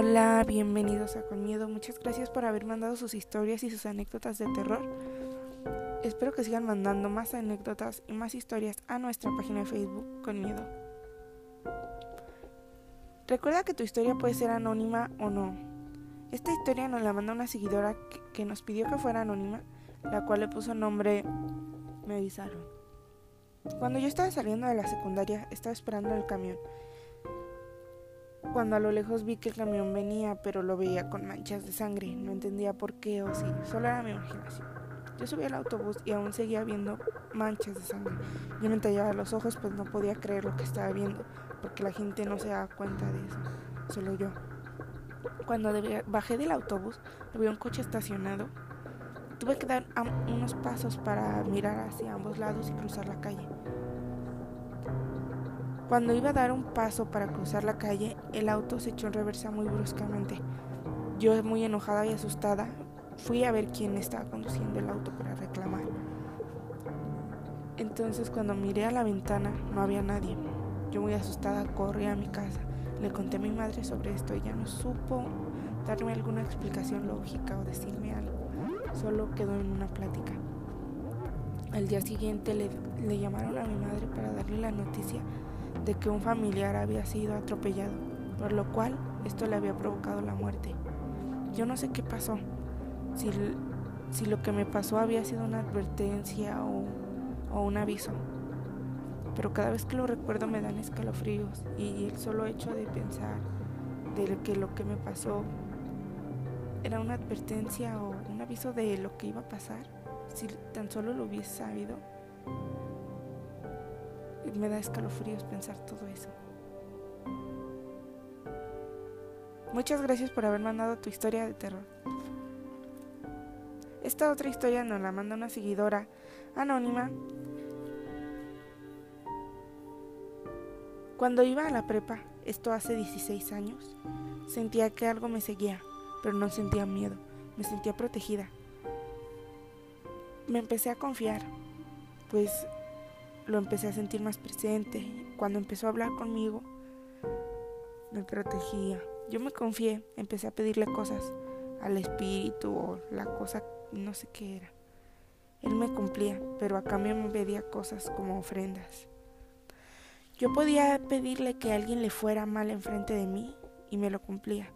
Hola, bienvenidos a Con Miedo. Muchas gracias por haber mandado sus historias y sus anécdotas de terror. Espero que sigan mandando más anécdotas y más historias a nuestra página de Facebook Con Miedo. Recuerda que tu historia puede ser anónima o no. Esta historia nos la manda una seguidora que, nos pidió que fuera anónima, la cual le puso nombre Me avisaron. Cuando yo estaba saliendo de la secundaria, estaba esperando el camión cuando a lo lejos vi que el camión venía, pero lo veía con manchas de sangre. No entendía por qué o si, solo era mi imaginación. Yo subí al autobús y aún seguía viendo manchas de sangre. Yo me entallaba los ojos, pues no podía creer lo que estaba viendo, porque la gente no se daba cuenta de eso, solo yo. Cuando bajé del autobús, vi un coche estacionado. Tuve que dar unos pasos para mirar hacia ambos lados y cruzar la calle. Cuando iba a dar un paso para cruzar la calle, el auto se echó en reversa muy bruscamente. Yo, muy enojada y asustada, fui a ver quién estaba conduciendo el auto para reclamar. Entonces, cuando miré a la ventana, no había nadie. Yo, muy asustada, corrí a mi casa. Le conté a mi madre sobre esto. Ella no supo darme alguna explicación lógica o decirme algo. Solo quedó en una plática. Al día siguiente le, le llamaron a mi madre para darle la noticia de que un familiar había sido atropellado, por lo cual esto le había provocado la muerte. Yo no sé qué pasó, si, si lo que me pasó había sido una advertencia o, o un aviso, pero cada vez que lo recuerdo me dan escalofríos y el solo hecho de pensar de que lo que me pasó era una advertencia o un aviso de lo que iba a pasar, si tan solo lo hubiese sabido, me da escalofríos pensar todo eso. Muchas gracias por haber mandado tu historia de terror. Esta otra historia nos la manda una seguidora anónima. Cuando iba a la prepa, esto hace 16 años, sentía que algo me seguía, pero no sentía miedo, me sentía protegida. Me empecé a confiar, pues lo empecé a sentir más presente. Cuando empezó a hablar conmigo, me protegía. Yo me confié, empecé a pedirle cosas al espíritu o la cosa, no sé qué era. Él me cumplía, pero a cambio me pedía cosas como ofrendas. Yo podía pedirle que alguien le fuera mal enfrente de mí y me lo cumplía.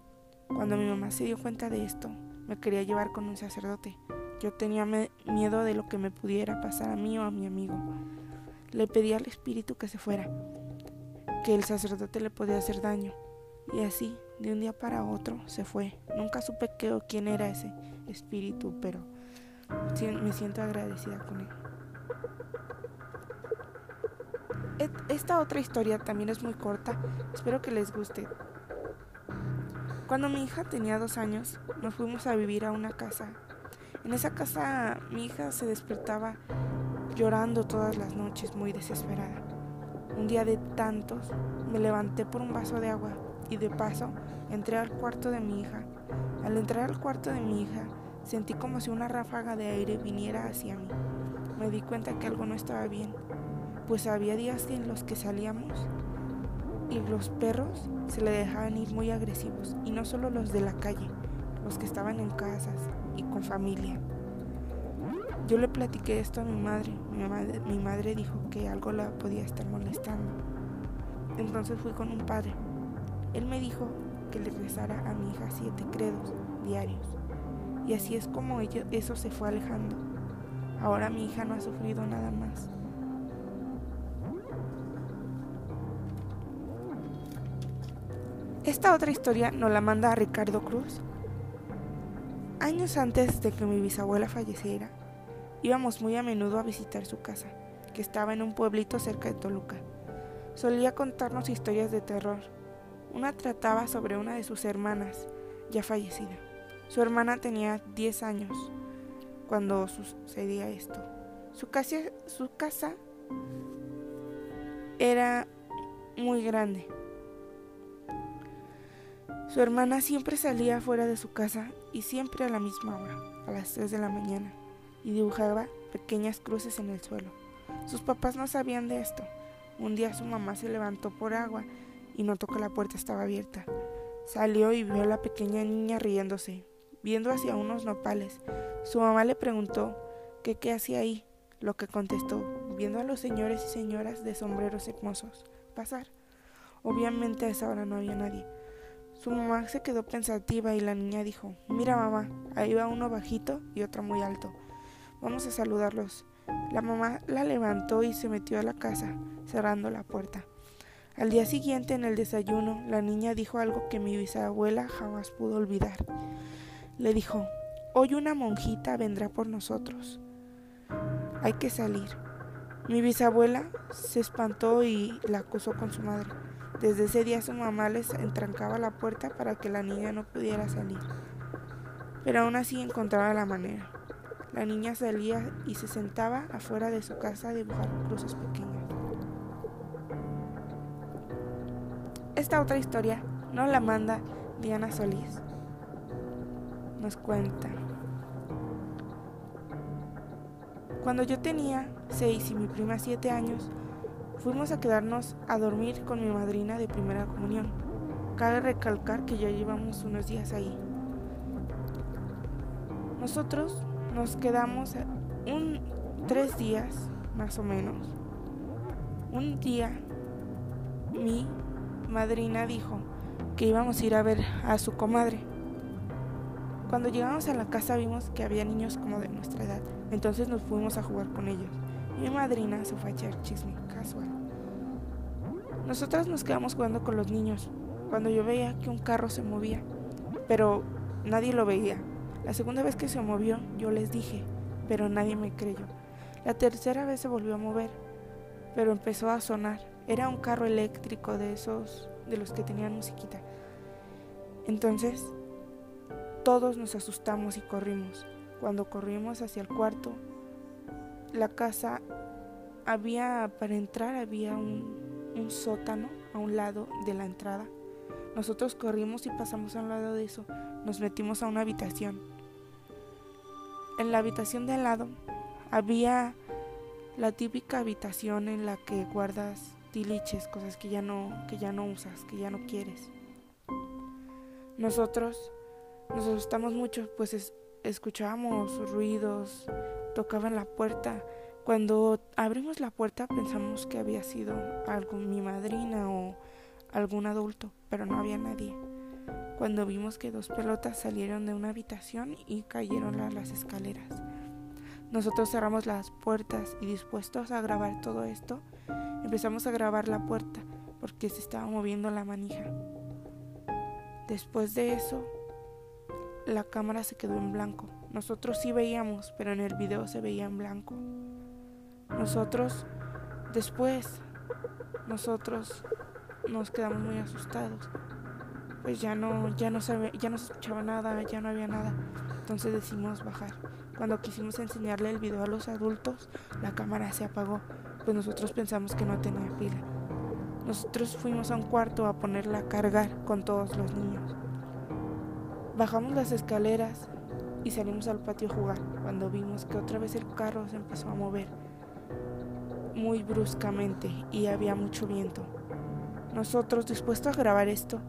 Cuando mi mamá se dio cuenta de esto, me quería llevar con un sacerdote. Yo tenía miedo de lo que me pudiera pasar a mí o a mi amigo. Le pedí al espíritu que se fuera, que el sacerdote le podía hacer daño. Y así, de un día para otro, se fue. Nunca supe qué o quién era ese espíritu, pero me siento agradecida con él. Esta otra historia también es muy corta, espero que les guste. Cuando mi hija tenía dos años, nos fuimos a vivir a una casa. En esa casa mi hija se despertaba llorando todas las noches muy desesperada. Un día de tantos me levanté por un vaso de agua y de paso entré al cuarto de mi hija. Al entrar al cuarto de mi hija sentí como si una ráfaga de aire viniera hacia mí. Me di cuenta que algo no estaba bien, pues había días en los que salíamos y los perros se le dejaban ir muy agresivos, y no solo los de la calle, los que estaban en casas y con familia. Yo le platiqué esto a mi madre. Mi madre, dijo que algo la podía estar molestando. Entonces fui con un padre. Él me dijo que le rezara a mi hija siete credos diarios. Y así es como eso se fue alejando. Ahora mi hija no ha sufrido nada más. Esta otra historia nos la manda a Ricardo Cruz. Años antes de que mi bisabuela falleciera, Íbamos muy a menudo a visitar su casa, que estaba en un pueblito cerca de Toluca. Solía contarnos historias de terror. Una trataba sobre una de sus hermanas, ya fallecida. Su hermana tenía 10 años cuando sucedía esto. Su casa, era muy grande. Su hermana siempre salía fuera de su casa y siempre a la misma hora, a las 3 de la mañana y dibujaba pequeñas cruces en el suelo. Sus papás no sabían de esto. Un día su mamá se levantó por agua y notó que la puerta estaba abierta. Salió y vio a la pequeña niña riéndose, viendo hacia unos nopales. Su mamá le preguntó que qué hacía ahí, lo que contestó, viendo a los señores y señoras de sombreros hermosos pasar. Obviamente a esa hora no había nadie. Su mamá se quedó pensativa y la niña dijo, mira mamá, ahí va uno bajito y otro muy alto. Vamos a saludarlos. La mamá la levantó y se metió a la casa, cerrando la puerta. Al día siguiente en el desayuno, la niña dijo algo que mi bisabuela jamás pudo olvidar. Le dijo, hoy una monjita vendrá por nosotros. Hay que salir. Mi bisabuela se espantó y la acusó con su madre. Desde ese día su mamá les entrancaba la puerta para que la niña no pudiera salir. Pero aún así encontraba la manera. La niña salía y se sentaba afuera de su casa a dibujar cruces pequeñas. Esta otra historia nos la manda Diana Solís. Nos cuenta. Cuando yo tenía 6 y mi prima 7 años, fuimos a quedarnos a dormir con mi madrina de primera comunión. Cabe recalcar que ya llevamos unos días ahí. Nosotros nos quedamos un tres días más o menos. Un día mi madrina dijo que íbamos a ir a ver a su comadre. Cuando llegamos a la casa vimos que había niños como de nuestra edad, entonces nos fuimos a jugar con ellos. Mi madrina se fue a echar chisme casual. Nosotras nos quedamos jugando con los niños cuando yo veía que un carro se movía, pero nadie lo veía. La segunda vez que se movió yo les dije, pero nadie me creyó. La tercera vez se volvió a mover, pero empezó a sonar. Era un carro eléctrico de esos, de los que tenían musiquita. Entonces, todos nos asustamos y corrimos. Cuando corrimos hacia el cuarto, la casa había, para entrar había un, un sótano a un lado de la entrada. Nosotros corrimos y pasamos a un lado de eso. Nos metimos a una habitación. En la habitación de al lado había la típica habitación en la que guardas tiliches, cosas que ya no, que ya no usas, que ya no quieres. Nosotros nos asustamos mucho, pues escuchábamos ruidos, tocaban la puerta. Cuando abrimos la puerta pensamos que había sido algún, mi madrina o algún adulto, pero no había nadie. Cuando vimos que dos pelotas salieron de una habitación y cayeron a las escaleras. Nosotros cerramos las puertas y dispuestos a grabar todo esto, empezamos a grabar la puerta porque se estaba moviendo la manija. Después de eso, la cámara se quedó en blanco. Nosotros sí veíamos, pero en el video se veía en blanco. Nosotros, después, nosotros nos quedamos muy asustados. Pues ya no, ya no se, ya no se escuchaba nada, ya no había nada. Entonces decidimos bajar. Cuando quisimos enseñarle el video a los adultos, la cámara se apagó, pues nosotros pensamos que no tenía pila. Nosotros fuimos a un cuarto a ponerla a cargar con todos los niños. Bajamos las escaleras y salimos al patio a jugar, cuando vimos que otra vez el carro se empezó a mover muy bruscamente y había mucho viento. Nosotros, dispuestos a grabar esto,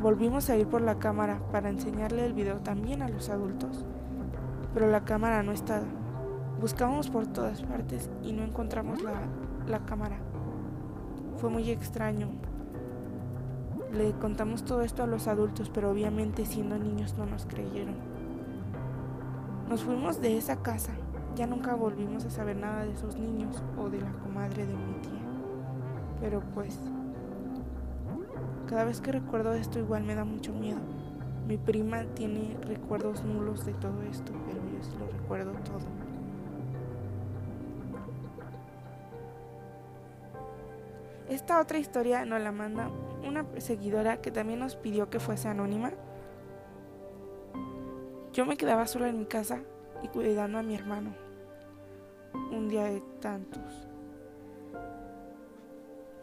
volvimos a ir por la cámara para enseñarle el video también a los adultos, pero la cámara no estaba. Buscamos por todas partes y no encontramos la, la cámara. Fue muy extraño. Le contamos todo esto a los adultos, pero obviamente siendo niños no nos creyeron. Nos fuimos de esa casa. Ya nunca volvimos a saber nada de esos niños o de la comadre de mi tía. Pero pues, cada vez que recuerdo esto igual me da mucho miedo. Mi prima tiene recuerdos nulos de todo esto, pero yo sí lo recuerdo todo. Esta otra historia nos la manda una seguidora que también nos pidió que fuese anónima. Yo me quedaba sola en mi casa y cuidando a mi hermano. Un día de tantos.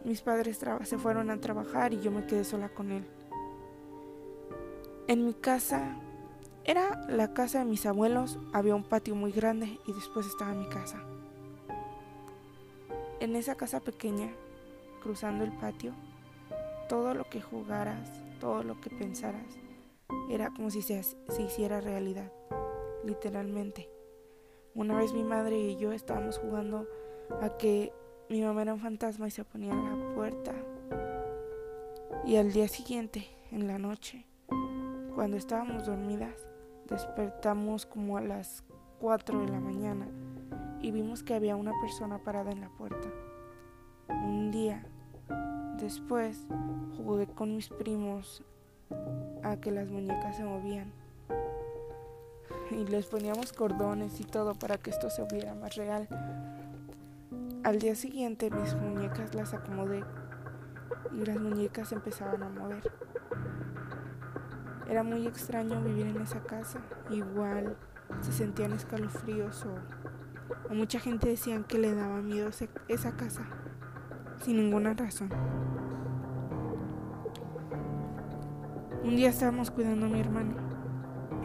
Mis padres se fueron a trabajar y yo me quedé sola con él. En mi casa, era la casa de mis abuelos, había un patio muy grande y después estaba mi casa. En esa casa pequeña, cruzando el patio, todo lo que jugaras, todo lo que pensaras. Era como si se, se hiciera realidad, literalmente. Una vez mi madre y yo estábamos jugando a que mi mamá era un fantasma y se ponía a la puerta. Y al día siguiente, en la noche, cuando estábamos dormidas, despertamos como a las 4 de la mañana y vimos que había una persona parada en la puerta. Un día después jugué con mis primos a que las muñecas se movían y les poníamos cordones y todo para que esto se viera más real. Al día siguiente mis muñecas las acomodé y las muñecas empezaban a mover. Era muy extraño vivir en esa casa. Igual se sentían escalofríos o, mucha gente decían que le daba miedo esa casa sin ninguna razón. Un día estábamos cuidando a mi hermano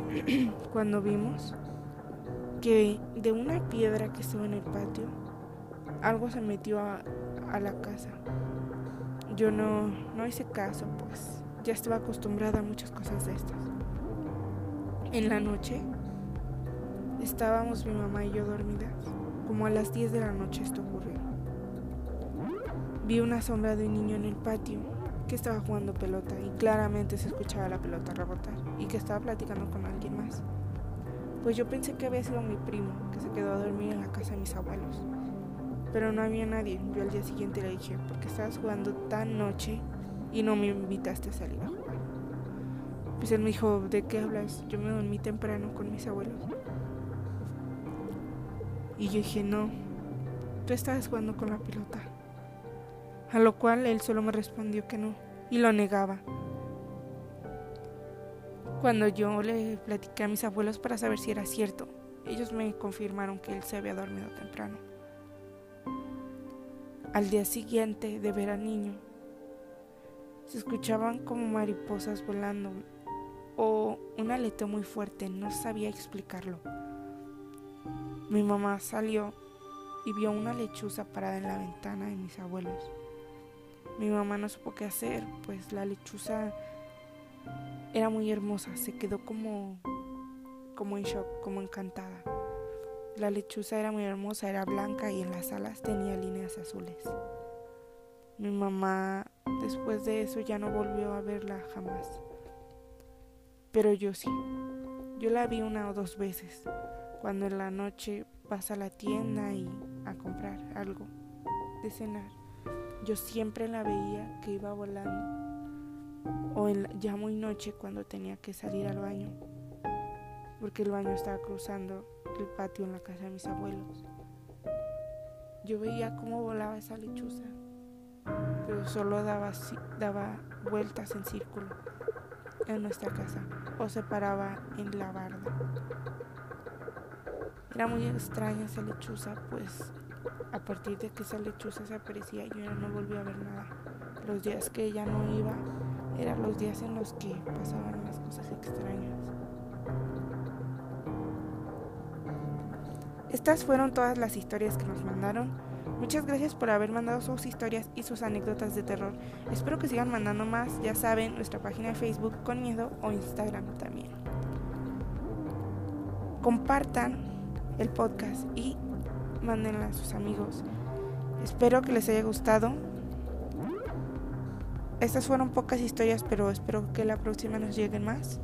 cuando vimos que de una piedra que estaba en el patio algo se metió a, la casa. Yo no, no hice caso, pues ya estaba acostumbrada a muchas cosas de estas. En la noche estábamos mi mamá y yo dormidas. Como a las 10 de la noche esto ocurrió. Vi una sombra de un niño en el patio que estaba jugando pelota y claramente se escuchaba la pelota rebotar y que estaba platicando con alguien más. Pues yo pensé que había sido mi primo que se quedó a dormir en la casa de mis abuelos. Pero no había nadie. Yo al día siguiente le dije, ¿por qué estabas jugando tan noche y no me invitaste a salir a jugar. Pues él me dijo, ¿de qué hablas? Yo me dormí temprano con mis abuelos. Y yo dije, no, tú estabas jugando con la pelota. A lo cual él solo me respondió que no y lo negaba. Cuando yo le platiqué a mis abuelos para saber si era cierto, ellos me confirmaron que él se había dormido temprano. Al día siguiente de ver al niño, se escuchaban como mariposas volando o un aleteo muy fuerte, no sabía explicarlo. Mi mamá salió y vio una lechuza parada en la ventana de mis abuelos. Mi mamá no supo qué hacer, pues la lechuza era muy hermosa, se quedó como como en shock, como encantada. La lechuza era muy hermosa, era blanca y en las alas tenía líneas azules. Mi mamá después de eso ya no volvió a verla jamás. Pero yo sí. Yo la vi una o dos veces, cuando en la noche pasa a la tienda y a comprar algo de cenar. Yo siempre la veía que iba volando. O en ya muy noche cuando tenía que salir al baño, porque el baño estaba cruzando el patio en la casa de mis abuelos. Yo veía cómo volaba esa lechuza pero solo daba, daba vueltas en círculo en nuestra casa o se paraba en la barda. Era muy extraña esa lechuza, pues a partir de que esa lechuza se aparecía yo ya no volví a ver nada. Los días que ella no iba eran los días en los que pasaban las cosas extrañas. Estas fueron todas las historias que nos mandaron. Muchas gracias por haber mandado sus historias y sus anécdotas de terror. Espero que sigan mandando más, ya saben, nuestra página de Facebook con miedo o Instagram también. Compartan el podcast y mándenla a sus amigos. Espero que les haya gustado. Estas fueron pocas historias, pero espero que la próxima nos lleguen más.